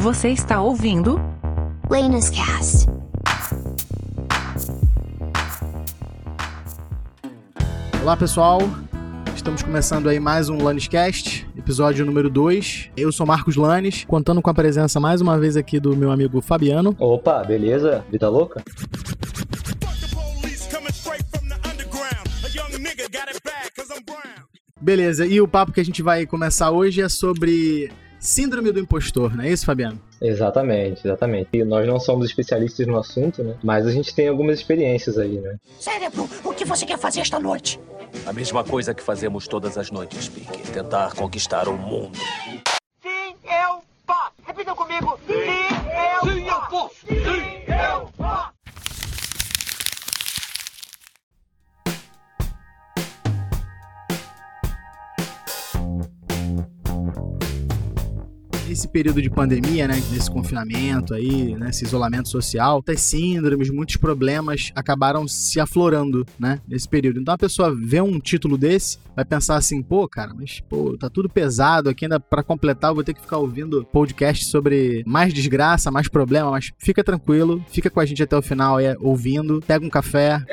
Você está ouvindo Lena's Cast. Olá pessoal, estamos começando aí mais um Lanescast, episódio número 2. Eu sou Marcos Lanes, contando com a presença mais uma vez aqui do meu amigo Fabiano. Opa, beleza? Vida louca? Beleza, e o papo que a gente vai começar hoje é sobre Síndrome do impostor, não é isso, Fabiano? Exatamente, exatamente. E nós não somos especialistas no assunto, né? Mas a gente tem algumas experiências aí, né? Cérebro, o que você quer fazer esta noite? A mesma coisa que fazemos todas as noites, Pique. Tentar conquistar o mundo. Sim, eu posso. Repita comigo. Sim, eu Sim, eu posso. Sim, eu posso. Nesse período de pandemia, né, nesse confinamento aí, nesse isolamento social, muitas síndromes, muitos problemas acabaram se aflorando, né, nesse período. Então a pessoa vê um título desse, vai pensar assim, pô, cara, mas pô, tá tudo pesado aqui ainda para completar, eu vou ter que ficar ouvindo podcast sobre mais desgraça, mais problema, mas fica tranquilo, fica com a gente até o final aí ouvindo, pega um café.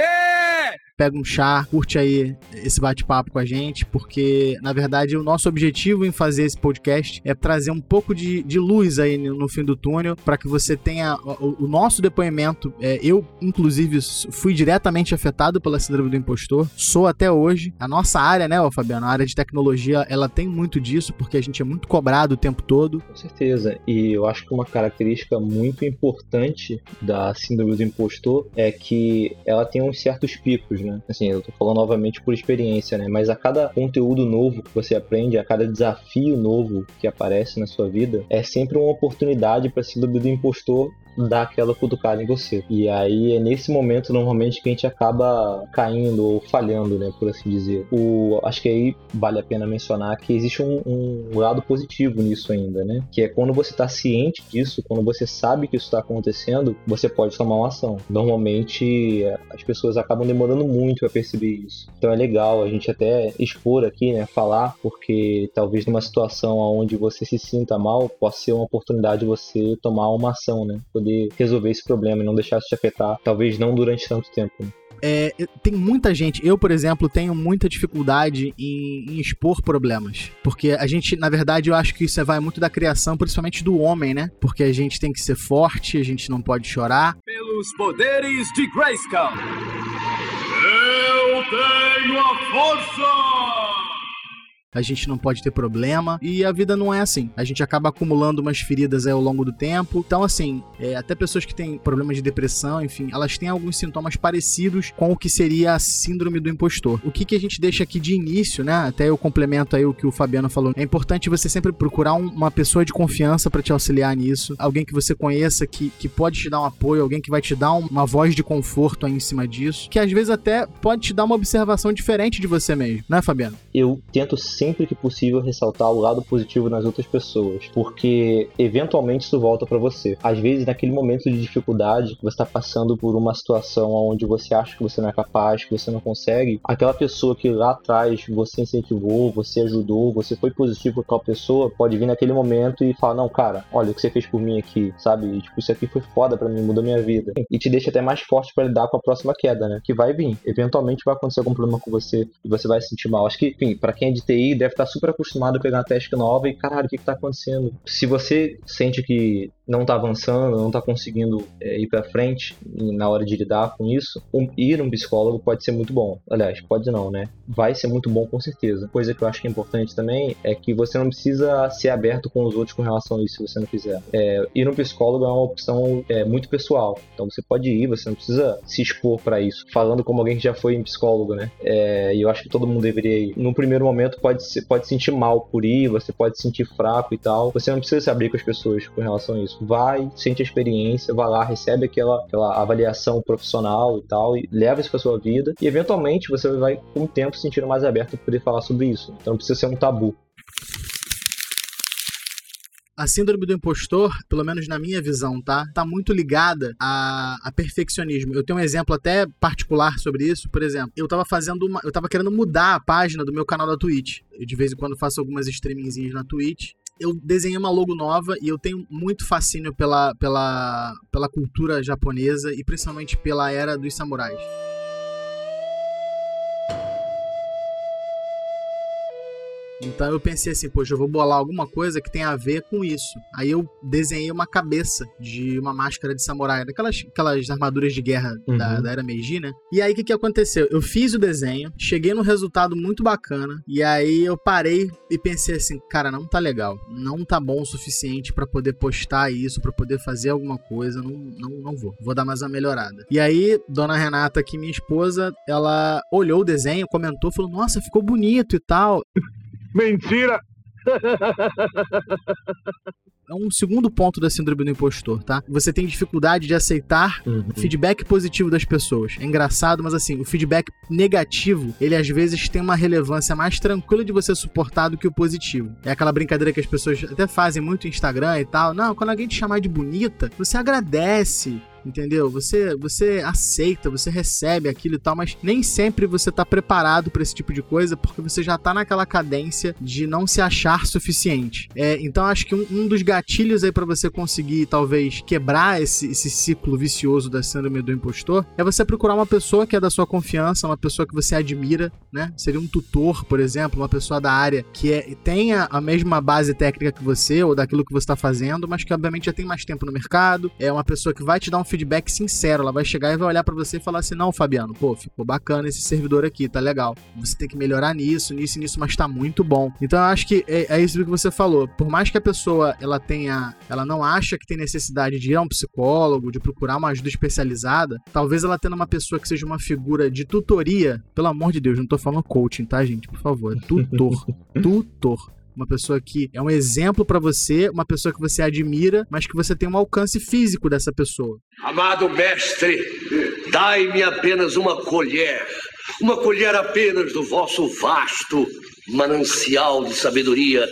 Pega um chá, curte aí esse bate-papo com a gente, porque na verdade o nosso objetivo em fazer esse podcast é trazer um pouco de, de luz aí no, fim do túnel, para que você tenha o, o nosso depoimento. É, eu, inclusive, fui diretamente afetado pela síndrome do impostor, sou até hoje. A nossa área, né, Fabiano, a área de tecnologia, ela tem muito disso, porque a gente é muito cobrado o tempo todo. Com certeza. E eu acho que uma característica muito importante da síndrome do impostor é que ela tem uns certos picos, né? Assim, eu tô falando novamente por experiência, né? Mas a cada conteúdo novo que você aprende, a cada desafio novo que aparece na sua vida, é sempre uma oportunidade para síndrome do impostor dar aquela cutucada em você. E aí é nesse momento normalmente que a gente acaba caindo ou falhando, né, por assim dizer. O, acho que aí vale a pena mencionar que existe um, um lado positivo nisso ainda, né? Que é quando você está ciente disso, quando você sabe que isso está acontecendo, você pode tomar uma ação. Normalmente as pessoas acabam demorando muito a perceber isso. Então é legal a gente até expor aqui, né, falar, porque talvez numa situação onde você se sinta mal, possa ser uma oportunidade de você tomar uma ação, né? Poder resolver esse problema e não deixar isso te afetar, talvez não durante tanto tempo. Né? É, tem muita gente, eu, por exemplo, tenho muita dificuldade em, em, expor problemas. Porque a gente, na verdade, eu acho que isso vai muito da criação, principalmente do homem, né? Porque a gente tem que ser forte, a gente não pode chorar. Pelos poderes de Grayskull. Eu tenho a força! A gente não pode ter problema. E a vida não é assim. A gente acaba acumulando umas feridas ao longo do tempo. Então, assim, é, até pessoas que têm problemas de depressão, enfim, elas têm alguns sintomas parecidos com o que seria a síndrome do impostor. O que, que a gente deixa aqui de início, né? Até eu complemento aí o que o Fabiano falou. É importante você sempre procurar um, uma pessoa de confiança para te auxiliar nisso. Alguém que você conheça, que, que pode te dar um apoio, alguém que vai te dar um, uma voz de conforto aí em cima disso. Que às vezes até pode te dar uma observação diferente de você mesmo, né, Fabiano? Eu tento sempre sempre que possível ressaltar o lado positivo nas outras pessoas, porque eventualmente isso volta para você. Às vezes, naquele momento de dificuldade, que você está passando por uma situação onde você acha que você não é capaz, que você não consegue, aquela pessoa que lá atrás você incentivou, você ajudou, você foi positivo com aquela pessoa, pode vir naquele momento e falar: Não, cara, olha o que você fez por mim aqui, sabe? E, tipo, isso aqui foi foda para mim, mudou minha vida. E te deixa até mais forte para lidar com a próxima queda, né? Que vai vir. Eventualmente vai acontecer algum problema com você e você vai se sentir mal. Acho que, enfim, para quem é de TI, deve estar super acostumado a pegar uma task nova e, caralho, o que, está acontecendo? Se você sente que não está avançando, não está conseguindo é, ir para frente na hora de lidar com isso, um, ir um psicólogo pode ser muito bom. Aliás, pode não, né? Vai ser muito bom com certeza. Coisa que eu acho que é importante também é que você não precisa ser aberto com os outros com relação a isso se você não quiser. É, ir no psicólogo é uma opção é, muito pessoal. Então você pode ir, você não precisa se expor para isso. Falando como alguém que já foi psicólogo, né? É, e eu acho que todo mundo deveria ir. No primeiro momento pode ser, pode se sentir mal por ir, você pode se sentir fraco e tal. Você não precisa se abrir com as pessoas com relação a isso. Vai, sente a experiência, vai lá, recebe aquela, aquela avaliação profissional e tal, e leva isso pra sua vida. E eventualmente você vai, com o tempo, se sentindo mais aberto para poder falar sobre isso. Então não precisa ser um tabu. A síndrome do impostor, pelo menos na minha visão, tá? Tá muito ligada a, a, perfeccionismo. Eu tenho um exemplo até particular sobre isso. Por exemplo, eu tava fazendo uma. Eu tava querendo mudar a página do meu canal da Twitch. Eu de vez em quando faço algumas streamingzinhas na Twitch. Eu desenhei uma logo nova e eu tenho muito fascínio pela, pela, pela cultura japonesa e principalmente pela era dos samurais. Então eu pensei assim, poxa, eu vou bolar alguma coisa que tenha a ver com isso. Aí eu desenhei uma cabeça de uma máscara de samurai, daquelas aquelas armaduras de guerra Uhum. da, da era Meiji, né? E aí o que, que aconteceu? Eu fiz o desenho, cheguei num resultado muito bacana, e aí eu parei e pensei assim, cara, não tá legal. Não tá bom o suficiente pra poder postar isso, pra poder fazer alguma coisa. Não, não, não vou. Vou dar mais uma melhorada. E aí, dona Renata, aqui, minha esposa, ela olhou o desenho, comentou, falou: Nossa, ficou bonito e tal. Mentira! é um segundo ponto da síndrome do impostor, tá? Você tem dificuldade de aceitar Uhum. o feedback positivo das pessoas. É engraçado, mas assim, o feedback negativo, ele às vezes tem uma relevância mais tranquila de você suportar do que o positivo. É aquela brincadeira que as pessoas até fazem muito no Instagram e tal. Não, quando alguém te chamar de bonita, você agradece. Entendeu? Você você aceita, você recebe aquilo e tal, mas nem sempre você tá preparado pra esse tipo de coisa, porque você já tá naquela cadência de não se achar suficiente. É, então acho que um, um dos gatilhos aí pra você conseguir talvez quebrar esse, esse ciclo vicioso da síndrome do impostor é você procurar uma pessoa que é da sua confiança, uma pessoa que você admira, né? Seria um tutor, por exemplo, uma pessoa da área que é, tenha a mesma base técnica que você ou daquilo que você está fazendo, mas que obviamente já tem mais tempo no mercado. É uma pessoa que vai te dar um feedback sincero, ela vai chegar e vai olhar pra você e falar assim: "Não, Fabiano, pô, ficou bacana esse servidor aqui, tá legal. Você tem que melhorar nisso, nisso e nisso, mas tá muito bom". Então eu acho que é, é isso que você falou. Por mais que a pessoa ela tenha, ela não acha que tem necessidade de ir a um psicólogo, de procurar uma ajuda especializada, talvez ela tendo uma pessoa que seja uma figura de tutoria, pelo amor de Deus, não tô falando coaching, tá, gente? Por favor, tutor, tutor. Uma pessoa que é um exemplo pra você, uma pessoa que você admira, mas que você tem um alcance físico dessa pessoa. Amado mestre, dai-me apenas uma colher, uma colher apenas do vosso vasto manancial de sabedoria,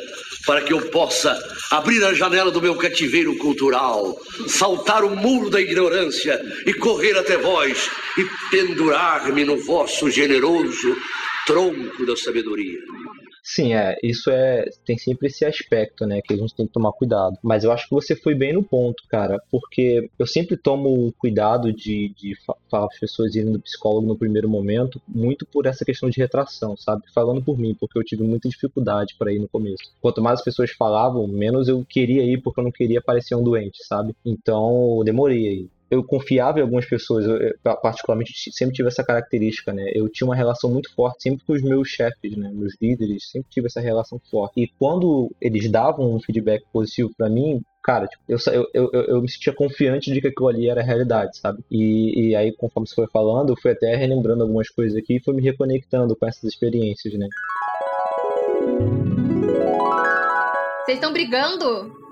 para que eu possa abrir a janela do meu cativeiro cultural, saltar o muro da ignorância e correr até vós e pendurar-me no vosso generoso tronco da sabedoria. Sim, é, isso é, tem sempre esse aspecto, né, que a gente tem que tomar cuidado. Mas eu acho que você foi bem no ponto, cara, porque eu sempre tomo cuidado de, de fa- falar as pessoas irem no psicólogo no primeiro momento, muito por essa questão de retração, sabe? Falando por mim, porque eu tive muita dificuldade para ir no começo. Quanto mais as pessoas falavam, menos eu queria ir porque eu não queria parecer um doente, sabe? Então, eu demorei aí eu confiava em algumas pessoas, eu, particularmente sempre tive essa característica, né? Eu tinha uma relação muito forte sempre com os meus chefes, né? Meus líderes, sempre tive essa relação forte. E quando eles davam um feedback positivo para mim, cara, tipo, eu, eu, eu, eu, me sentia confiante de que aquilo ali era realidade, sabe? E, e aí, conforme você foi falando, eu fui até relembrando algumas coisas aqui e fui me reconectando com essas experiências, né? Vocês estão brigando?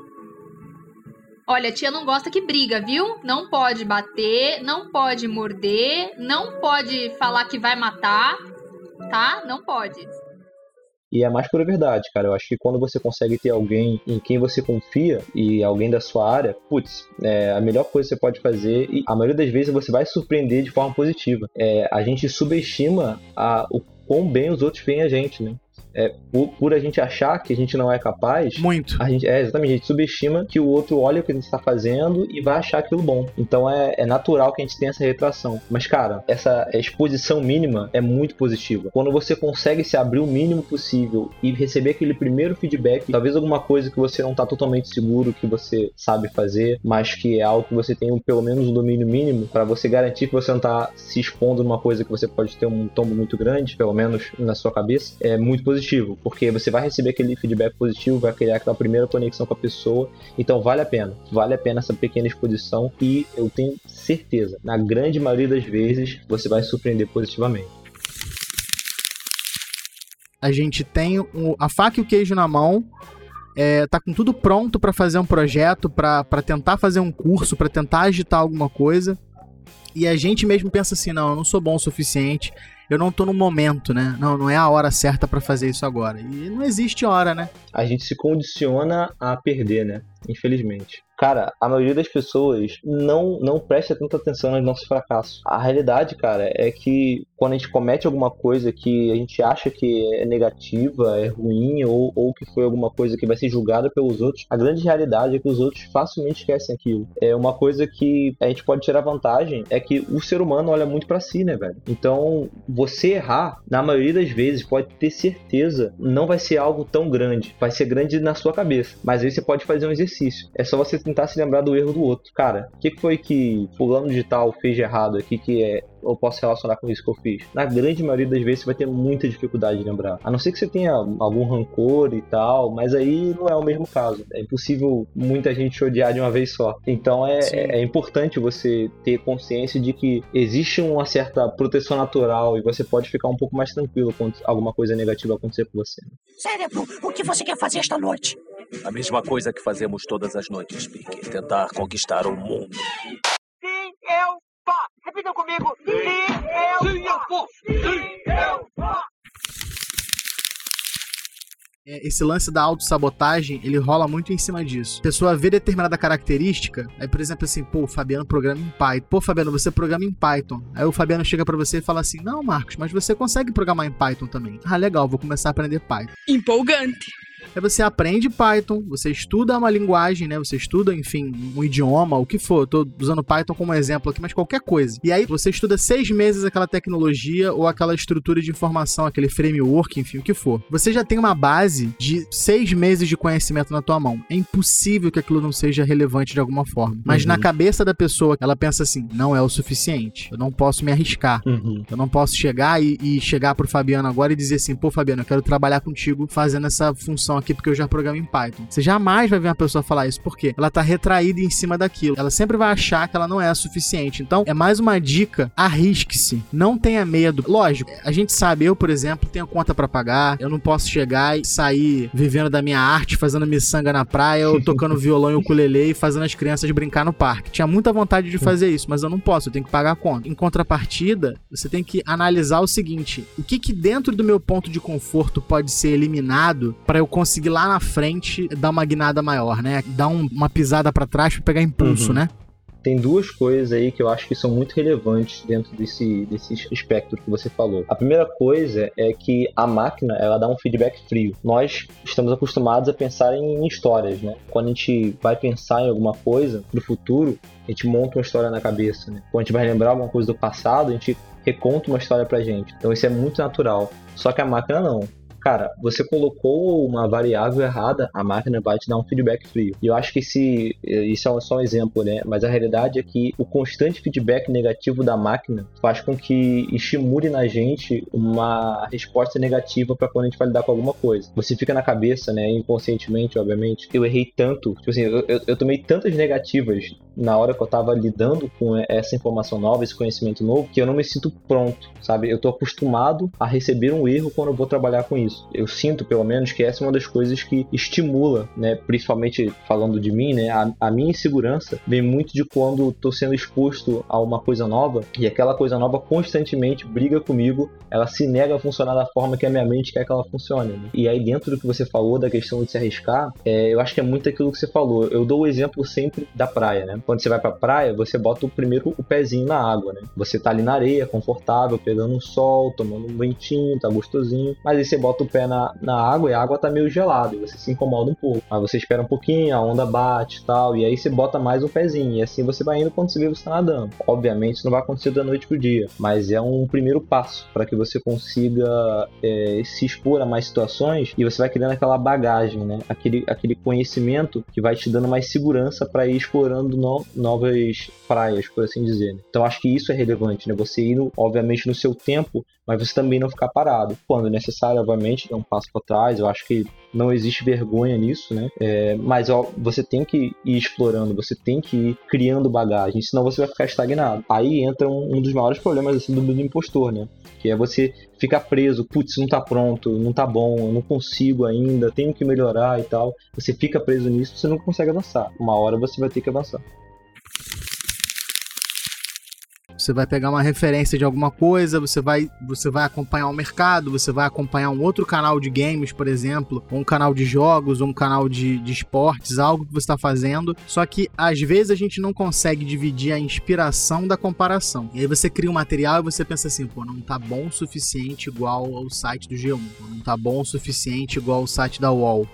Olha, tia não gosta que briga, viu? Não pode bater, não pode morder, não pode falar que vai matar, tá? Não pode. E é mais pura verdade, cara. Eu acho que quando você consegue ter alguém em quem você confia e alguém da sua área, putz, é a melhor coisa que você pode fazer e a maioria das vezes você vai surpreender de forma positiva. É, a gente subestima a, o quão bem os outros veem a gente, né? É, por, por, a gente achar que a gente não é capaz. Muito. A gente, é, exatamente, a gente subestima que o outro olha o que a gente está fazendo e vai achar aquilo bom. Então é, é, natural que a gente tenha essa retração. Mas, cara, essa exposição mínima é muito positiva. Quando você consegue se abrir o mínimo possível e receber aquele primeiro feedback, talvez alguma coisa que você não está totalmente seguro que você sabe fazer, mas que é algo que você tem um, pelo menos um domínio mínimo, para você garantir que você não está se expondo numa coisa que você pode ter um tombo muito grande, pelo menos na sua cabeça, é muito positivo positivo, porque você vai receber aquele feedback positivo, vai criar aquela primeira conexão com a pessoa, então vale a pena, vale a pena essa pequena exposição e eu tenho certeza, na grande maioria das vezes, você vai surpreender positivamente. A gente tem o, a faca e o queijo na mão, é, tá com tudo pronto para fazer um projeto, para tentar fazer um curso, para tentar agitar alguma coisa. E a gente mesmo pensa assim, não, eu não sou bom o suficiente, eu não tô no momento, né? Não, não é a hora certa para fazer isso agora. E não existe hora, né? A gente se condiciona a perder, né? Infelizmente. Cara, a maioria das pessoas não, não presta tanta atenção nos nossos fracassos. A realidade, cara, é que quando a gente comete alguma coisa que a gente acha que é negativa, é ruim, ou, ou que foi alguma coisa que vai ser julgada pelos outros, a grande realidade é que os outros facilmente esquecem aquilo. É uma coisa que a gente pode tirar vantagem, é que o ser humano olha muito para si, né, velho? Então, você errar, na maioria das vezes, pode ter certeza, não vai ser algo tão grande. Vai ser grande na sua cabeça. Mas aí você pode fazer um exercício. É só você tentar se lembrar do erro do outro. Cara, o que foi que fulano de tal fez de errado aqui que é eu posso relacionar com isso que eu fiz? Na grande maioria das vezes você vai ter muita dificuldade de lembrar. A não ser que você tenha algum rancor e tal, mas aí não é o mesmo caso. É impossível muita gente te odiar de uma vez só. Então é, é, é importante você ter consciência de que existe uma certa proteção natural e você pode ficar um pouco mais tranquilo quando alguma coisa negativa acontecer com você. Cérebro, o que você quer fazer esta noite? A mesma coisa que fazemos todas as noites, Pique. Tentar conquistar o mundo. Sim, eu. Repitam comigo. Sim, eu Sim, eu posso. Sim, eu posso. É, esse lance da autossabotagem, ele rola muito em cima disso. A pessoa vê determinada característica, aí, por exemplo, assim, pô, o Fabiano programa em Python. Pô, Fabiano, você programa em Python. Aí o Fabiano chega pra você e fala assim: Não, Marcos, mas você consegue programar em Python também. Ah, legal, vou começar a aprender Python. Empolgante. Aí você aprende Python, você estuda uma linguagem, né? Você estuda, enfim, um idioma, o que for. Eu tô usando Python como exemplo aqui, mas qualquer coisa. E aí você estuda seis meses aquela tecnologia ou aquela estrutura de informação, aquele framework, enfim, o que for. Você já tem uma base de seis meses de conhecimento na tua mão. É impossível que aquilo não seja relevante de alguma forma. Mas Uhum. na cabeça da pessoa, ela pensa assim: não é o suficiente. Eu não posso me arriscar. Uhum. Eu não posso chegar e, e chegar pro Fabiano agora e dizer assim, pô, Fabiano, eu quero trabalhar contigo fazendo essa função aqui porque eu já programo em Python. Você jamais vai ver uma pessoa falar isso, por quê? Ela tá retraída em cima daquilo. Ela sempre vai achar que ela não é a suficiente. Então, é mais uma dica, arrisque-se. Não tenha medo. Lógico, a gente sabe, eu, por exemplo, tenho conta pra pagar, eu não posso chegar e sair vivendo da minha arte, fazendo miçanga na praia, ou tocando violão e ukulele e fazendo as crianças brincar no parque. Tinha muita vontade de fazer isso, mas eu não posso, eu tenho que pagar a conta. Em contrapartida, você tem que analisar o seguinte: o que que dentro do meu ponto de conforto pode ser eliminado para eu conseguir lá na frente dar uma guinada maior, né? Dar um- uma pisada pra trás pra pegar impulso, Uhum. né? Tem duas coisas aí que eu acho que são muito relevantes dentro desse, desse espectro que você falou. A primeira coisa é que a máquina ela dá um feedback frio. Nós estamos acostumados a pensar em histórias, né? Quando a gente vai pensar em alguma coisa pro futuro, a gente monta uma história na cabeça, né? Quando a gente vai lembrar alguma coisa do passado, a gente reconta uma história pra gente. Então isso é muito natural. Só que a máquina não. Cara, você colocou uma variável errada, a máquina vai te dar um feedback frio. E eu acho que esse, isso é só um exemplo, né? Mas a realidade é que o constante feedback negativo da máquina faz com que estimule na gente uma resposta negativa para quando a gente vai lidar com alguma coisa. Você fica na cabeça, né? Inconscientemente, obviamente. Eu errei tanto, tipo assim, eu, eu, eu tomei tantas negativas na hora que eu tava lidando com essa informação nova, esse conhecimento novo, que eu não me sinto pronto, sabe? Eu tô acostumado a receber um erro quando eu vou trabalhar com isso. Eu sinto, pelo menos, que essa é uma das coisas que estimula, né? Principalmente falando de mim, né? A, a minha insegurança vem muito de quando tô sendo exposto a uma coisa nova e aquela coisa nova constantemente briga comigo, ela se nega a funcionar da forma que a minha mente quer que ela funcione. né? E aí, dentro do que você falou da questão de se arriscar, é, eu acho que é muito aquilo que você falou. Eu dou o exemplo sempre da praia, né? Quando você vai pra praia, você bota o primeiro o pezinho na água, né? Você tá ali na areia, confortável, pegando um sol, tomando um ventinho, tá gostosinho. Mas aí você bota o pé na, na água e a água tá meio gelada, e você se incomoda um pouco. Aí você espera um pouquinho, a onda bate e tal, e aí você bota mais um pezinho, e assim você vai indo quando você vê você tá nadando. Obviamente isso não vai acontecer da noite pro dia, mas é um primeiro passo para que você consiga é, se expor a mais situações e você vai criando aquela bagagem, né? Aquele, aquele conhecimento que vai te dando mais segurança para ir explorando no- novas praias, por assim dizer. né? Então acho que isso é relevante, né? Você ir, obviamente, no seu tempo, mas você também não ficar parado. Quando necessário, obviamente, dar um passo para trás. Eu acho que não existe vergonha nisso, né? É, mas ó, você tem que ir explorando, você tem que ir criando bagagem, senão você vai ficar estagnado. Aí entra um, um dos maiores problemas assim, do, do impostor, né? Que é você ficar preso, putz, não tá pronto, não tá bom, eu não consigo ainda, tenho que melhorar e tal. Você fica preso nisso, você não consegue avançar. Uma hora você vai ter que avançar. Você vai pegar uma referência de alguma coisa, você vai, você vai acompanhar o mercado, você vai acompanhar um outro canal de games, por exemplo, ou um canal de jogos, ou um canal de, de esportes, algo que você está fazendo. Só que às vezes a gente não consegue dividir a inspiração da comparação. E aí você cria um material e você pensa assim, pô, não tá bom o suficiente igual ao site do G1, não tá bom o suficiente igual ao site da UOL.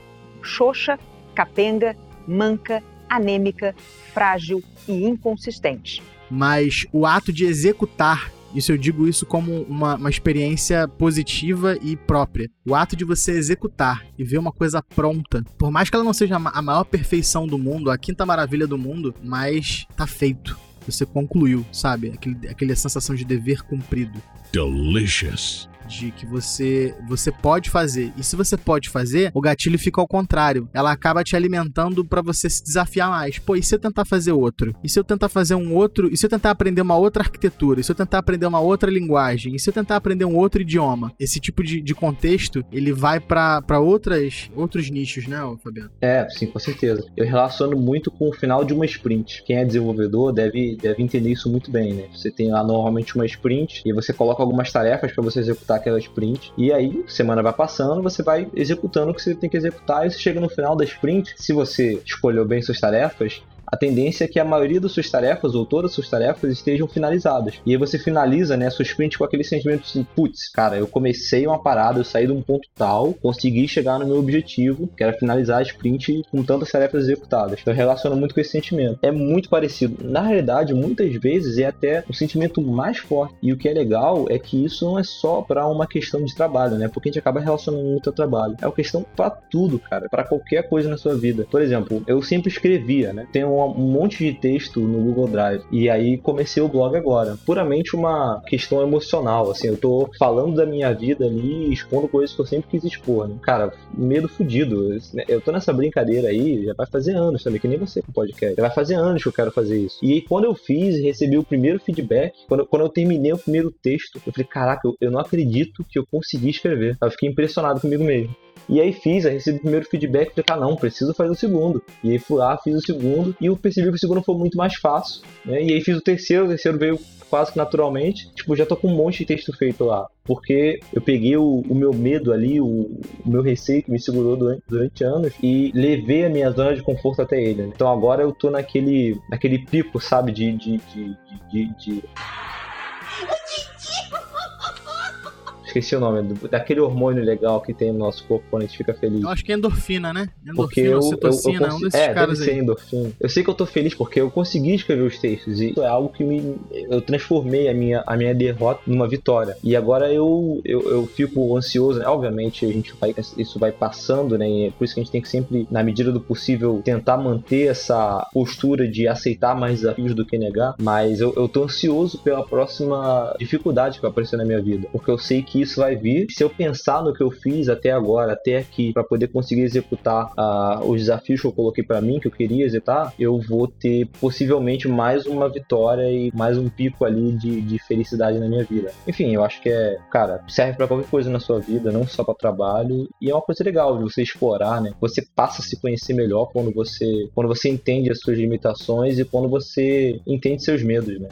Xoxa, capenga, manca, anêmica, frágil e inconsistente. Mas o ato de executar isso eu digo isso como uma, uma experiência positiva e própria. O ato de você executar e ver uma coisa pronta, por mais que ela não seja a maior perfeição do mundo, a quinta maravilha do mundo, mas tá feito. Você concluiu, sabe? Aquele, aquela sensação de dever cumprido. Delicious de que você você pode fazer. E se você pode fazer, o gatilho fica ao contrário. Ela acaba te alimentando para você se desafiar mais. Pô, e se eu tentar fazer outro? E se eu tentar fazer um outro? E se eu tentar aprender uma outra arquitetura? E se eu tentar aprender uma outra linguagem? E se eu tentar aprender um outro idioma? Esse tipo de, de contexto, ele vai para outras outros nichos, né, Fabiano? É, sim, com certeza. Eu relaciono muito com o final de uma sprint. Quem é desenvolvedor deve, deve entender isso muito bem, né? Você tem lá normalmente uma sprint e você coloca algumas tarefas para você executar aquela sprint. E aí, semana vai passando, você vai executando o que você tem que executar. E você chega no final da sprint, se você escolheu bem suas tarefas, a tendência é que a maioria das suas tarefas, ou todas as suas tarefas, estejam finalizadas. E aí você finaliza né, a sua sprint com aquele sentimento assim, putz, cara, eu comecei uma parada, eu saí de um ponto tal, consegui chegar no meu objetivo, que era finalizar a sprint com tantas tarefas executadas. Então relaciona muito com esse sentimento. É muito parecido. Na realidade, muitas vezes é até um sentimento mais forte. E o que é legal é que isso não é só para uma questão de trabalho, né? Porque a gente acaba relacionando muito ao trabalho. É uma questão para tudo, cara, para qualquer coisa na sua vida. Por exemplo, eu sempre escrevia, né? Tem um um monte de texto no Google Drive. E aí comecei o blog agora. Puramente uma questão emocional, assim, eu tô falando da minha vida ali, expondo coisas que eu sempre quis expor, né? Cara, medo fudido. Eu tô nessa brincadeira aí, já vai fazer anos também, que nem você com podcast. Já vai fazer anos que eu quero fazer isso. E aí, quando eu fiz e recebi o primeiro feedback, quando, quando eu terminei o primeiro texto, eu falei, caraca, eu, eu não acredito que eu consegui escrever. Eu fiquei impressionado comigo mesmo. E aí fiz, aí recebi o primeiro feedback, falei, ah, não, preciso fazer o segundo. E aí fui lá, fiz o segundo, e eu percebi que o segundo foi muito mais fácil, né? E aí fiz o terceiro, o terceiro veio quase que naturalmente. Tipo, já tô com um monte de texto feito lá. Porque eu peguei o, o meu medo ali, o, o, meu receio que me segurou durante, durante, anos e levei a minha zona de conforto até ele. Né? Então agora eu tô naquele, naquele pico, sabe, de, de, de, de, Esqueci o nome, daquele hormônio legal que tem no nosso corpo quando a gente fica feliz. Eu acho que é endorfina, né? Endorfina, porque eu, citocina, eu, eu um desses é, caras deve aí. endorfina. Eu sei que eu tô feliz porque eu consegui escrever os textos e isso é algo que me eu transformei a minha, a minha derrota numa vitória. E agora eu, eu, eu fico ansioso, né? obviamente a gente vai isso vai passando, né? E é por isso que a gente tem que sempre, na medida do possível, tentar manter essa postura de aceitar mais desafios do que negar. Mas eu, eu tô ansioso pela próxima dificuldade que vai aparecer na minha vida, porque eu sei isso vai vir. Se eu pensar no que eu fiz até agora, até aqui, para poder conseguir executar uh, os desafios que eu coloquei para mim, que eu queria executar, eu vou ter possivelmente mais uma vitória e mais um pico ali de, de felicidade na minha vida. Enfim, eu acho que é, cara, serve para qualquer coisa na sua vida, não só para trabalho, e é uma coisa legal de você explorar, né? Você passa a se conhecer melhor quando você, quando você entende as suas limitações e quando você entende seus medos, né?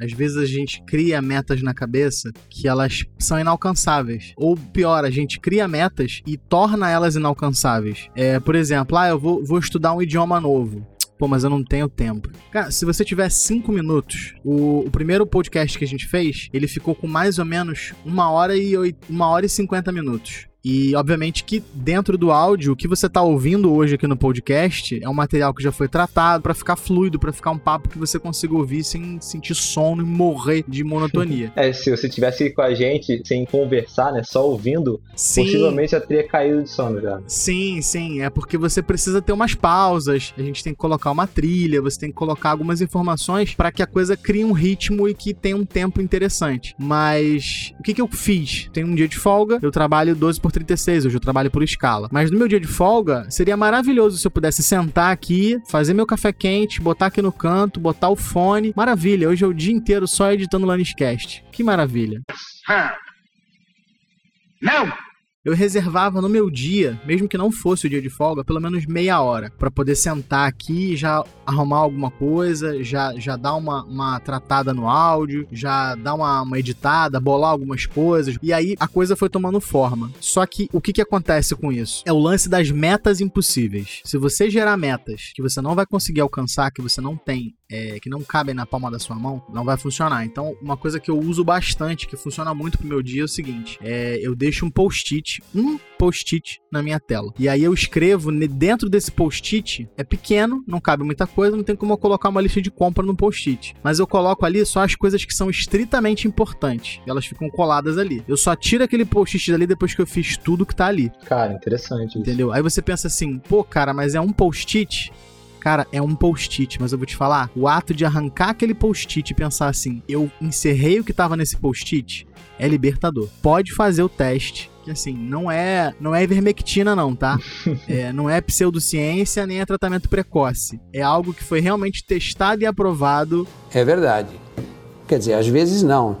Às vezes a gente cria metas na cabeça que elas são inalcançáveis. Ou pior, a gente cria metas e torna elas inalcançáveis. É, por exemplo, ah, eu vou, vou estudar um idioma novo. Pô, mas eu não tenho tempo. Cara, se você tiver cinco minutos, o, o, primeiro podcast que a gente fez, ele ficou com mais ou menos uma hora e oito, uma hora e cinquenta minutos. E, obviamente, que dentro do áudio, o que você está ouvindo hoje aqui no podcast é um material que já foi tratado para ficar fluido, para ficar um papo que você consiga ouvir sem sentir sono e morrer de monotonia. é, se você tivesse com a gente sem conversar, né, só ouvindo, sim. possivelmente já teria caído de sono já. Sim, sim, é porque você precisa ter umas pausas, a gente tem que colocar uma trilha, você tem que colocar algumas informações para que a coisa crie um ritmo e que tenha um tempo interessante. Mas o que, que eu fiz? Tem um dia de folga, eu trabalho 12 por 36, hoje eu trabalho por escala. Mas no meu dia de folga, seria maravilhoso se eu pudesse sentar aqui, fazer meu café quente, botar aqui no canto, botar o fone. Maravilha, hoje é o dia inteiro só editando o Laniscast. Que maravilha. Não! Eu reservava no meu dia, mesmo que não fosse o dia de folga, pelo menos meia hora para poder sentar aqui já arrumar alguma coisa, já, já dar uma, uma tratada no áudio, já dar uma, uma editada, bolar algumas coisas. E aí a coisa foi tomando forma. Só que o que, que acontece com isso? É o lance das metas impossíveis. Se você gerar metas que você não vai conseguir alcançar, que você não tem é, que não cabem na palma da sua mão, não vai funcionar. Então, uma coisa que eu uso bastante, que funciona muito pro meu dia, é o seguinte: é, eu deixo um post-it, um post-it na minha tela. E aí eu escrevo dentro desse post-it, é pequeno, não cabe muita coisa, não tem como eu colocar uma lista de compra no post-it. Mas eu coloco ali só as coisas que são estritamente importantes. E elas ficam coladas ali. Eu só tiro aquele post-it dali depois que eu fiz tudo que tá ali. Cara, interessante. Isso. Entendeu? Aí você pensa assim, pô, cara, mas é um post-it Cara, é um post-it, mas eu vou te falar, o ato de arrancar aquele post-it e pensar assim, eu encerrei o que tava nesse post-it, é libertador. Pode fazer o teste, que assim, não é, não é ivermectina não, tá? é, não é pseudociência, nem é tratamento precoce. É algo que foi realmente testado e aprovado. É verdade. Quer dizer, às vezes não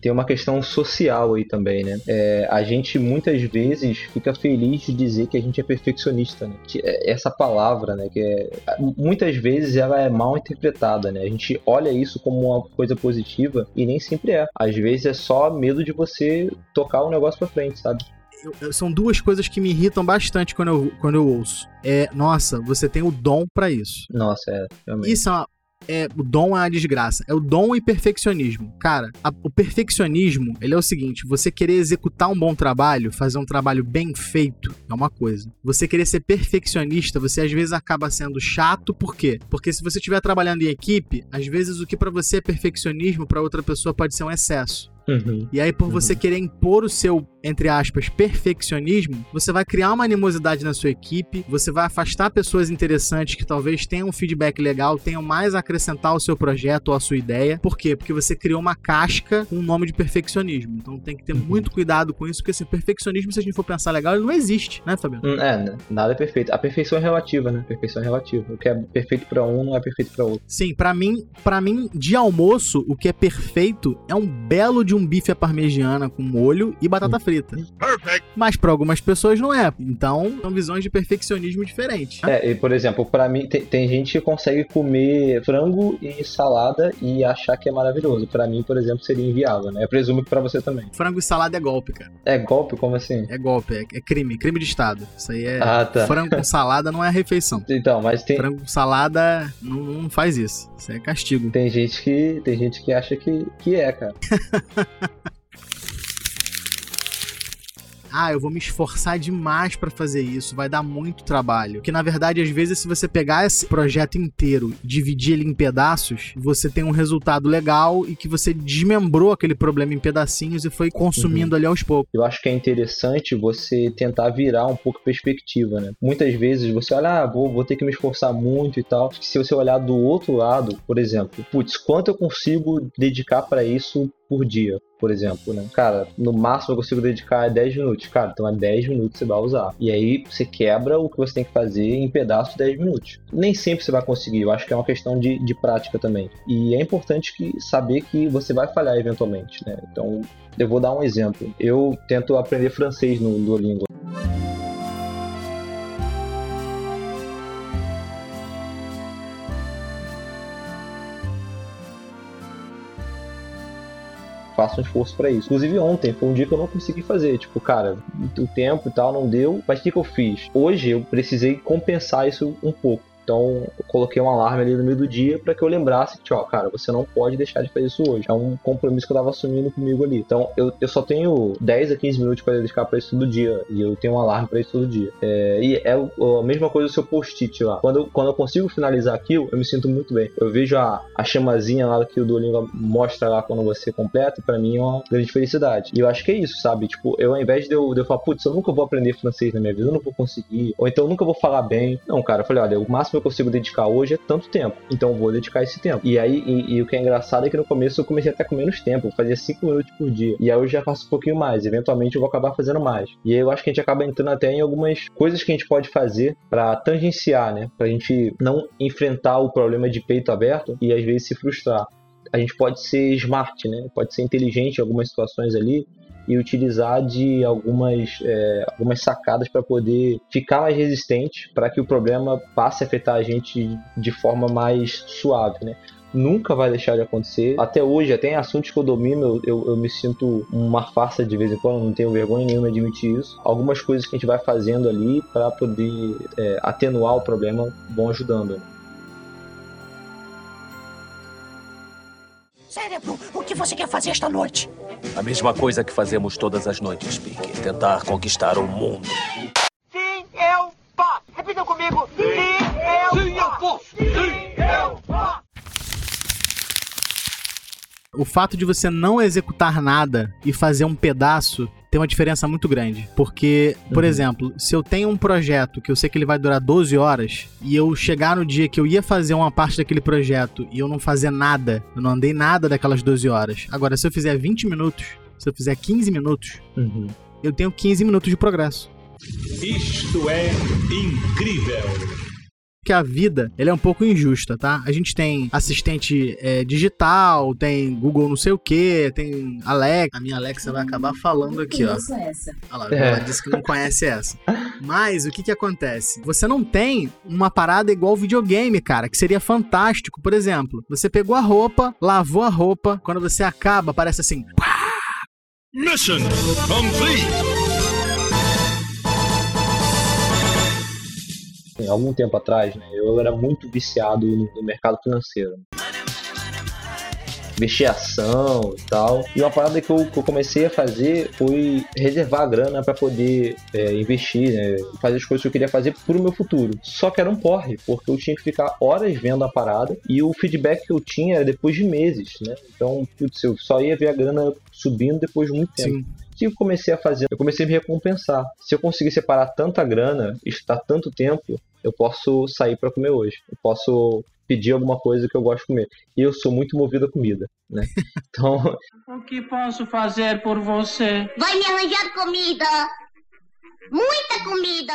tem uma questão social aí também, né? É, a gente muitas vezes fica feliz de dizer que a gente é perfeccionista, né? É essa palavra, né? Que é, muitas vezes ela é mal interpretada, né? A gente olha isso como uma coisa positiva e nem sempre é. Às vezes é só medo de você tocar o negócio para frente, sabe? são duas coisas que me irritam bastante quando eu, quando eu ouço. É, nossa, você tem o dom para isso. Nossa, é. Realmente. Isso é uma, é o dom é a desgraça. É o dom e perfeccionismo. Cara, a, o perfeccionismo, ele é o seguinte: você querer executar um bom trabalho, fazer um trabalho bem feito, é uma coisa. Você querer ser perfeccionista, você às vezes acaba sendo chato, por quê? Porque se você estiver trabalhando em equipe, às vezes o que para você é perfeccionismo, para outra pessoa pode ser um excesso. Uhum. E aí, por você uhum. querer impor o seu, entre aspas, perfeccionismo, você vai criar uma animosidade na sua equipe, você vai afastar pessoas interessantes que talvez tenham um feedback legal, tenham mais a acrescentar ao seu projeto ou à sua ideia. Por quê? Porque você criou uma casca com o nome de perfeccionismo. Então tem que ter uhum. muito cuidado com isso, porque esse assim, perfeccionismo, se a gente for pensar legal, ele não existe, né, Fabiano? Hum, é, nada é perfeito. A perfeição é relativa, né? Perfeição é relativa. O que é perfeito para um não é perfeito para outro. Sim, para mim, para mim, de almoço, o que é perfeito é um belo de um bife à parmegiana com molho e batata frita. Perfect. Mas para algumas pessoas não é. Então, são visões de perfeccionismo diferentes. Né? É, e, por exemplo, para mim, tem, tem, gente que consegue comer frango e salada e achar que é maravilhoso. Para mim, por exemplo, seria inviável, né? Eu presumo que para você também. Frango e salada é golpe, cara. É golpe? Como assim? É golpe, é, é crime, crime de Estado. Isso aí é. Ah, tá. Frango com salada não é refeição. Então, mas tem. Frango com salada não, não faz isso. Isso é castigo. Tem gente que, tem gente que acha que, que é, cara. ah, eu vou me esforçar demais para fazer isso, vai dar muito trabalho. Que na verdade, às vezes, se você pegar esse projeto inteiro e dividir ele em pedaços, você tem um resultado legal e que você desmembrou aquele problema em pedacinhos e foi consumindo uhum. ali aos poucos. Eu acho que é interessante você tentar virar um pouco perspectiva, né? Muitas vezes você olha, ah, vou, vou ter que me esforçar muito e tal. Se você olhar do outro lado, por exemplo, putz, quanto eu consigo dedicar para isso por dia, por exemplo, né? Cara, no máximo eu consigo dedicar 10 minutos. Cara, então é 10 minutos você vai usar. E aí você quebra o que você tem que fazer em pedaços de 10 minutos. Nem sempre você vai conseguir, eu acho que é uma questão de, de prática também. E é importante que saber que você vai falhar eventualmente, né? Então, eu vou dar um exemplo. Eu tento aprender francês no Duolingo. Faço um esforço para isso. Inclusive ontem foi um dia que eu não consegui fazer. Tipo, cara, o tempo e tal não deu. Mas o que, que eu fiz? Hoje eu precisei compensar isso um pouco. Então, eu coloquei um alarme ali no meio do dia para que eu lembrasse que, ó, cara, você não pode deixar de fazer isso hoje. É um compromisso que eu tava assumindo comigo ali. Então, eu, eu só tenho 10 a 15 minutos para dedicar para isso todo dia. E eu tenho um alarme para isso todo dia. É, e é a mesma coisa do seu post-it lá. Quando eu, quando eu consigo finalizar aquilo, eu me sinto muito bem. Eu vejo a, a chamazinha lá que o Duolingo mostra lá quando você completa, para mim é uma grande felicidade. E eu acho que é isso, sabe? Tipo, eu ao invés de eu, de eu falar, putz, eu nunca vou aprender francês na minha vida, eu não vou conseguir, ou então eu nunca vou falar bem. Não, cara, eu falei, olha, o máximo eu consigo dedicar hoje é tanto tempo. Então eu vou dedicar esse tempo. E aí, e, e o que é engraçado é que no começo eu comecei até com menos tempo. Fazia 5 minutos por dia. E aí eu já faço um pouquinho mais. Eventualmente eu vou acabar fazendo mais. E aí eu acho que a gente acaba entrando até em algumas coisas que a gente pode fazer para tangenciar, né? Pra gente não enfrentar o problema de peito aberto e às vezes se frustrar. a gente pode ser smart, né? Pode ser inteligente em algumas situações ali e utilizar de algumas, é, algumas sacadas para poder ficar mais resistente, para que o problema passe a afetar a gente de forma mais suave, né? Nunca vai deixar de acontecer. Até hoje, até em assuntos que eu domino, eu, eu me sinto uma farsa de vez em quando, não tenho vergonha nenhuma de admitir isso. Algumas coisas que a gente vai fazendo ali para poder é, atenuar o problema vão ajudando. Cérebro, o que você quer fazer esta noite? A mesma coisa que fazemos todas as noites, Pink. Tentar conquistar o mundo. Sim, eu posso. Repitam comigo. Sim, eu Sim, eu posso. Sim, eu posso. O fato de você não executar nada e fazer um pedaço tem uma diferença muito grande. Porque, por Uhum. exemplo, se eu tenho um projeto que eu sei que ele vai durar 12 horas e eu chegar no dia que eu ia fazer uma parte daquele projeto e eu não fazer nada, eu não andei nada daquelas 12 horas. Agora, se eu fizer 20 minutos, se eu fizer 15 minutos, Uhum. eu tenho 15 minutos de progresso. Isto é incrível. Que a vida ela é um pouco injusta, tá? A gente tem assistente é, digital, tem Google não sei o que, tem Alexa. A minha Alexa vai acabar falando aqui, ó. essa. Olha lá, É. ela disse que não conhece essa. Mas o que que acontece? Você não tem uma parada igual videogame, cara, que seria fantástico. Por exemplo, você pegou a roupa, lavou a roupa, quando você acaba, parece assim. Mission complete. Assim, algum tempo atrás, né, eu era muito viciado no, no mercado financeiro. Mexer ação e tal. E uma parada que eu, que eu comecei a fazer foi reservar a grana para poder é, investir, né, fazer as coisas que eu queria fazer pro meu futuro. Só que era um porre, porque eu tinha que ficar horas vendo a parada e o feedback que eu tinha era depois de meses, né? Então, putz, eu só ia ver a grana subindo depois de muito tempo. Sim. Que eu comecei a fazer? Eu comecei a me recompensar. Se eu conseguir separar tanta grana e estar tanto tempo, eu posso sair para comer hoje. Eu posso pedir alguma coisa que eu gosto de comer. E eu sou muito movido a comida, né? Então, O que posso fazer por você? Vai me arranjar comida. Muita comida.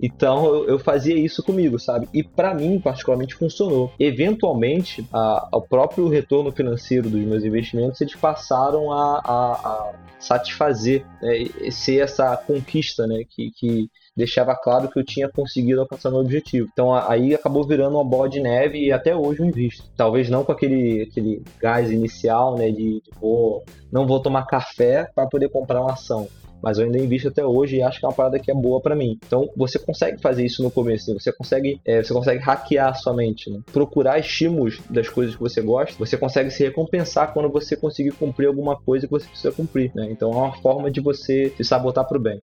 Então eu, eu fazia isso comigo, sabe? E pra mim, particularmente, funcionou. Eventualmente, o próprio retorno financeiro dos meus investimentos, eles passaram a, a- a satisfazer, né? Ser essa conquista, né? Que, que deixava claro que eu tinha conseguido alcançar meu objetivo. Então aí acabou virando uma bola de neve e até hoje eu invisto. Talvez não com aquele, aquele gás inicial, né? De, de vou, não vou tomar café para poder comprar uma ação mas eu ainda invisto até hoje e acho que é uma parada que é boa pra mim. Então você consegue fazer isso no começo, você consegue, é, você consegue hackear a sua mente, né? procurar estímulos das coisas que você gosta, você consegue se recompensar quando você conseguir cumprir alguma coisa que você precisa cumprir. Né? Então é uma forma de você se sabotar pro bem.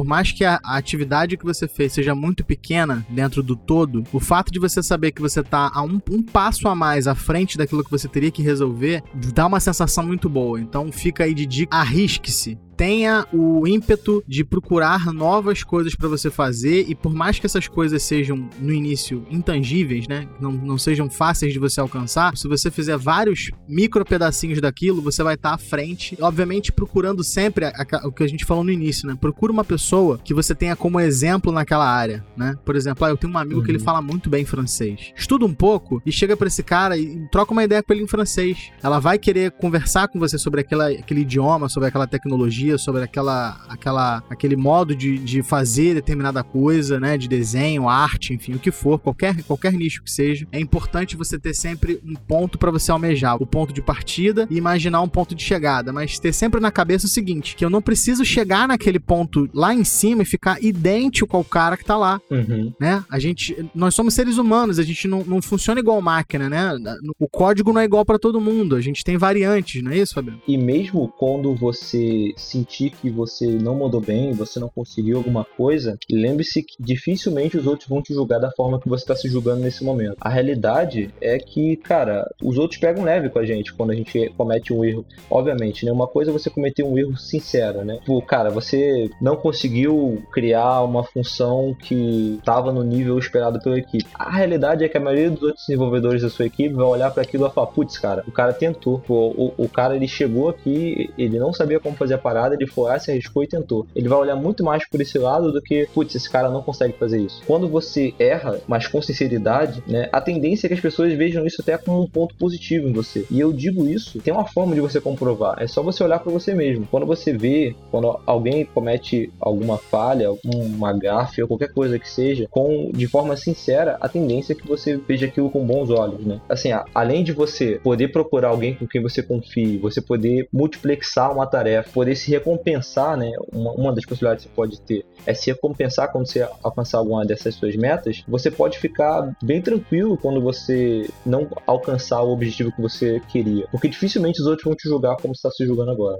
Por mais que a, a atividade que você fez seja muito pequena dentro do todo, o fato de você saber que você tá a um, um passo a mais à frente daquilo que você teria que resolver dá uma sensação muito boa. Então fica aí de dica, arrisque-se. Tenha o ímpeto de procurar novas coisas para você fazer e por mais que essas coisas sejam no início intangíveis, né, não, não sejam fáceis de você alcançar, se você fizer vários micro pedacinhos daquilo, você vai estar à frente. Obviamente procurando sempre a- a- o que a gente falou no início, né? Procura uma pessoa que você tenha como exemplo naquela área, né? Por exemplo, ah, eu tenho um amigo que ele fala muito bem francês. Estuda um pouco e chega pra esse cara e troca uma ideia com ele em francês. Ela vai querer conversar com você sobre aquela, aquele idioma, sobre aquela tecnologia, sobre aquela, aquela, aquele modo de, de fazer determinada coisa, né? De desenho, arte, enfim, o que for, qualquer, qualquer nicho que seja. É importante você ter sempre um ponto pra você almejar, o ponto de partida e imaginar um ponto de chegada, mas ter sempre na cabeça o seguinte, que eu não preciso chegar naquele ponto lá em cima e ficar idêntico ao cara que tá lá Uhum. né? A gente, nós somos seres humanos, a gente não, não funciona igual máquina, né? O código não é igual pra todo mundo, a gente tem variantes, não é isso, Fabiano? E mesmo quando você sentir que você não mandou bem, você não conseguiu alguma coisa, lembre-se que dificilmente os outros vão te julgar da forma que você está se julgando nesse momento. A realidade é que, cara, os outros pegam leve com a gente quando a gente comete um erro. Obviamente, né? Uma coisa é você cometer um erro sincero, né? Tipo, cara, você não conseguiu criar uma função que estava no nível esperado pela equipe. A realidade é que a maioria dos outros desenvolvedores da sua equipe vai olhar para aquilo e falar, putz, cara, o cara tentou. Pô, o, o cara ele chegou aqui, ele não sabia como fazer a parada ele foi lá, se arriscou e tentou. Ele vai olhar muito mais por esse lado do que, putz, esse cara não consegue fazer isso. Quando você erra, mas com sinceridade, né, a tendência é que as pessoas vejam isso até como um ponto positivo em você. E eu digo isso, tem uma forma de você comprovar. É só você olhar para você mesmo. Quando você vê, quando alguém comete alguma falha, alguma gafe ou qualquer coisa que seja, com de forma sincera, a tendência é que você veja aquilo com bons olhos, né? Assim, além de você poder procurar alguém com quem você confie, você poder multiplexar uma tarefa, poder se recompensar, né? Uma, uma das possibilidades que você pode ter é se recompensar quando você alcançar alguma dessas suas metas, você pode ficar bem tranquilo quando você não alcançar o objetivo que você queria. Porque dificilmente os outros vão te julgar como você está se julgando agora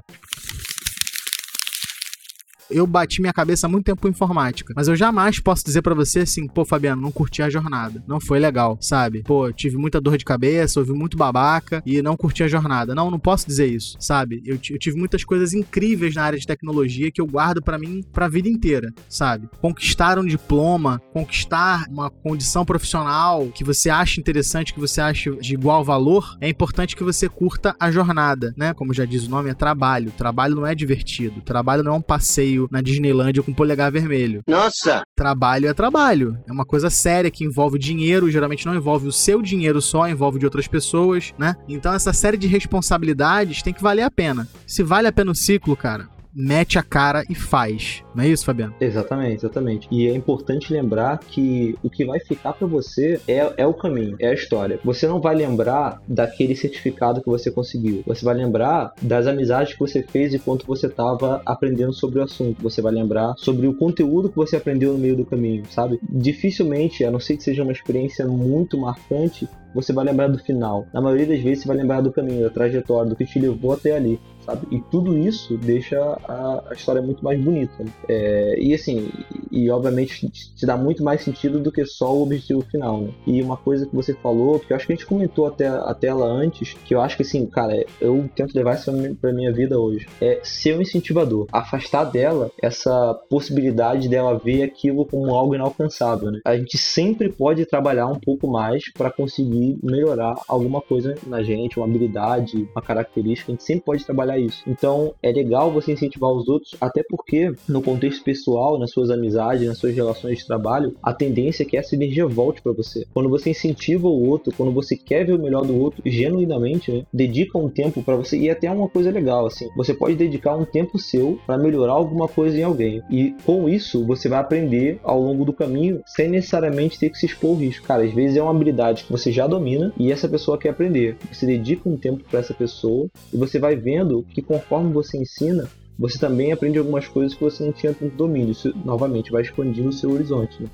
eu bati minha cabeça muito tempo em informática. Mas eu jamais posso dizer para você assim, pô, Fabiano, não curti a jornada. Não foi legal, sabe? Pô, tive muita dor de cabeça, ouvi muito babaca e não curti a jornada. Não, não posso dizer isso, sabe? Eu, eu tive muitas coisas incríveis na área de tecnologia que eu guardo para mim pra vida inteira, sabe? Conquistar um diploma, conquistar uma condição profissional que você acha interessante, que você acha de igual valor, é importante que você curta a jornada, né? Como já diz o nome, é trabalho. Trabalho não é divertido. Trabalho não é um passeio na Disneylandia com polegar vermelho. Nossa! Trabalho é trabalho. É uma coisa séria que envolve dinheiro, geralmente não envolve o seu dinheiro só, envolve de outras pessoas, né? Então essa série de responsabilidades tem que valer a pena. Se vale a pena o ciclo, cara, mete a cara e faz. Não é isso, Fabiano? Exatamente, exatamente. E é importante lembrar que o que vai ficar para você é, é o caminho, é a história. Você não vai lembrar daquele certificado que você conseguiu. Você vai lembrar das amizades que você fez enquanto você estava aprendendo sobre o assunto. Você vai lembrar sobre o conteúdo que você aprendeu no meio do caminho, sabe? Dificilmente, a não ser que seja uma experiência muito marcante, você vai lembrar do final. Na maioria das vezes, você vai lembrar do caminho, da trajetória, do que te levou até ali sabe? E tudo isso deixa a, a história muito mais bonita. É, e assim, e obviamente te dá muito mais sentido do que só o objetivo final, né? E uma coisa que você falou, que eu acho que a gente comentou até a tela antes, que eu acho que assim, cara, eu tento levar isso pra minha vida hoje, é ser um incentivador, afastar dela essa possibilidade dela ver aquilo como algo inalcançável, né? A gente sempre pode trabalhar um pouco mais para conseguir melhorar alguma coisa na gente, uma habilidade, uma característica, a gente sempre pode trabalhar isso. Então é legal você incentivar os outros, até porque no contexto pessoal, nas suas amizades, nas suas relações de trabalho, a tendência é que essa energia volte para você. Quando você incentiva o outro, quando você quer ver o melhor do outro, genuinamente, né, dedica um tempo para você e até uma coisa legal assim. Você pode dedicar um tempo seu para melhorar alguma coisa em alguém. E com isso, você vai aprender ao longo do caminho sem necessariamente ter que se expor ao risco. Cara, às vezes é uma habilidade que você já domina e essa pessoa quer aprender. Você dedica um tempo para essa pessoa e você vai vendo que conforme você ensina, você também aprende algumas coisas que você não tinha tanto domínio. Isso, novamente, vai expandindo o seu horizonte. Né?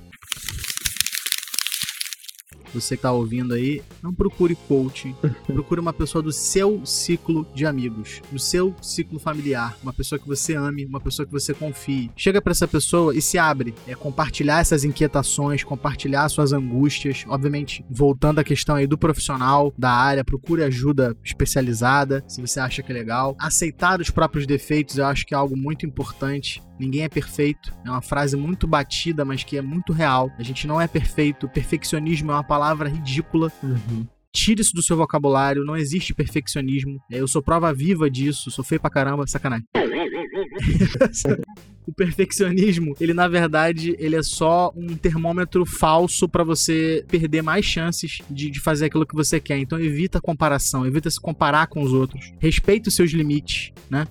Você que tá ouvindo aí, não procure coaching. procure uma pessoa do seu ciclo de amigos, do seu ciclo familiar, uma pessoa que você ame, uma pessoa que você confie. Chega para essa pessoa e se abre, é compartilhar essas inquietações, compartilhar suas angústias, obviamente, voltando à questão aí do profissional da área, procure ajuda especializada, se você acha que é legal. Aceitar os próprios defeitos, eu acho que é algo muito importante. Ninguém é perfeito. É uma frase muito batida, mas que é muito real. A gente não é perfeito. Perfeccionismo é uma palavra ridícula. Uhum. Tire isso do seu vocabulário, não existe perfeccionismo. É, eu sou prova viva disso, sou feio pra caramba, sacanagem. o perfeccionismo, ele na verdade, ele é só um termômetro falso para você perder mais chances de, de, fazer aquilo que você quer. Então evita a comparação, evita se comparar com os outros. Respeite os seus limites, né?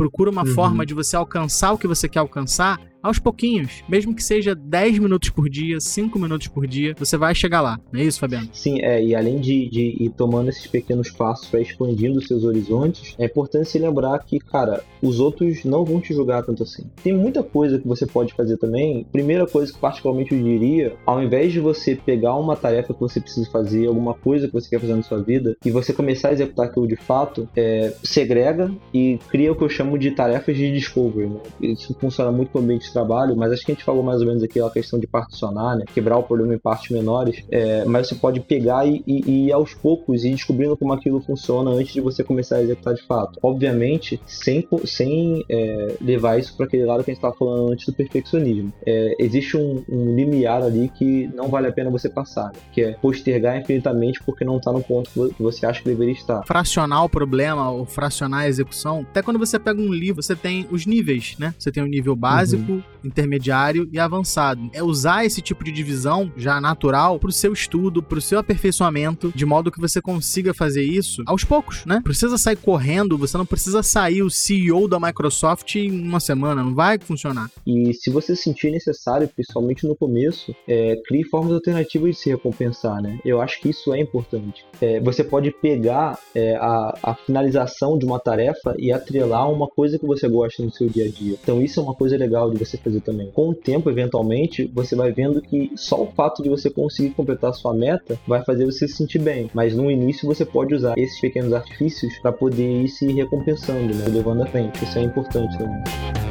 Procura uma uhum. forma de você alcançar o que você quer alcançar aos pouquinhos, mesmo que seja 10 minutos por dia, 5 minutos por dia, você vai chegar lá. Não é isso, Fabiano? Sim, é, e além de, de ir tomando esses pequenos passos para expandindo seus horizontes, é importante se lembrar que, cara, os outros não vão te julgar tanto assim. Tem muita coisa que você pode fazer também. Primeira coisa que particularmente eu diria, ao invés de você pegar uma tarefa que você precisa fazer, alguma coisa que você quer fazer na sua vida, e você começar a executar aquilo de fato, é, segrega e cria o que eu chamo de tarefas de discovery. Né? Isso funciona muito com o ambiente esse trabalho, mas acho que a gente falou mais ou menos aqui a questão de particionar, né? Quebrar o problema em partes menores, é, mas você pode pegar e, e, e, aos poucos ir descobrindo como aquilo funciona antes de você começar a executar de fato. Obviamente, sem, sem é, levar isso para aquele lado que a gente estava falando antes do perfeccionismo. É, existe um, um, limiar ali que não vale a pena você passar, né? que é postergar infinitamente porque não está no ponto que você acha que deveria estar. Fracionar o problema ou fracionar a execução. Até quando você pega um livro, você tem os níveis, né? Você tem o nível básico. you. Intermediário e avançado. É usar esse tipo de divisão já natural para o seu estudo, para o seu aperfeiçoamento, de modo que você consiga fazer isso aos poucos, né? Precisa sair correndo, você não precisa sair o CEO da Microsoft em uma semana, não vai funcionar. E se você sentir necessário, principalmente no começo, é, crie formas alternativas de se recompensar, né? Eu acho que isso é importante. É, você pode pegar é, a, a finalização de uma tarefa e atrelar uma coisa que você gosta no seu dia a dia. Então isso é uma coisa legal de você fazer também. Com o tempo, eventualmente, você vai vendo que só o fato de você conseguir completar a sua meta vai fazer você se sentir bem. Mas no início você pode usar esses pequenos artifícios para poder ir se recompensando, né? levando à frente. Isso é importante também.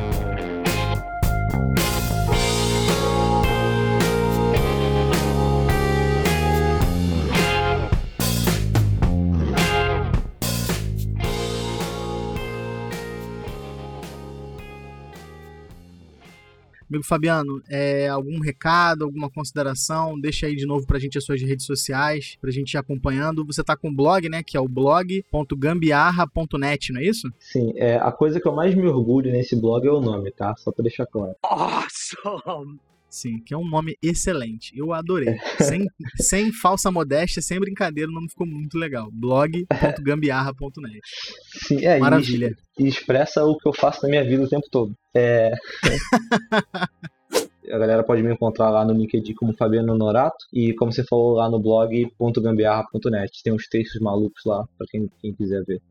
Amigo Fabiano, é, algum recado, alguma consideração? Deixa aí de novo pra gente as suas redes sociais, pra gente ir acompanhando. Você tá com um blog, né? Que é o blog.gambiarra.net, não é isso? Sim, é, a coisa que eu mais me orgulho nesse blog é o nome, tá? Só pra deixar claro. Awesome! Sim, que é um nome excelente. Eu adorei. sem, sem falsa modéstia, sem brincadeira, o nome ficou muito legal. blog.gambiarra.net. Sim, é, Maravilha. E, expressa o que eu faço na minha vida o tempo todo. É. a galera pode me encontrar lá no LinkedIn como Fabiano Norato e como você falou lá no blog.gambiarra.net. Tem uns textos malucos lá para quem, quem quiser ver.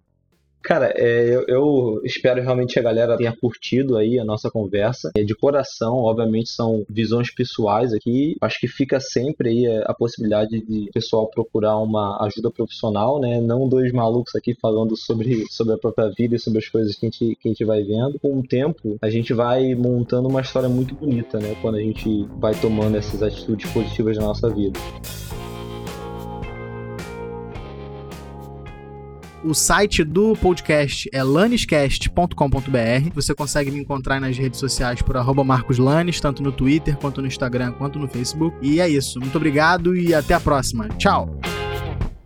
Cara, é, eu, eu, espero realmente que a galera tenha curtido aí a nossa conversa. É, de coração, obviamente, são visões pessoais aqui. Acho que fica sempre aí a, possibilidade de o pessoal procurar uma ajuda profissional, né? Não dois malucos aqui falando sobre, sobre a própria vida e sobre as coisas que a, gente, que a gente vai vendo. Com o tempo, a gente vai montando uma história muito bonita, né? Quando a gente vai tomando essas atitudes positivas na nossa vida. O site do podcast é lanescast.com.br. Você consegue me encontrar nas redes sociais por marcoslanes, tanto no Twitter, quanto no Instagram, quanto no Facebook. E é isso. Muito obrigado e até a próxima. Tchau!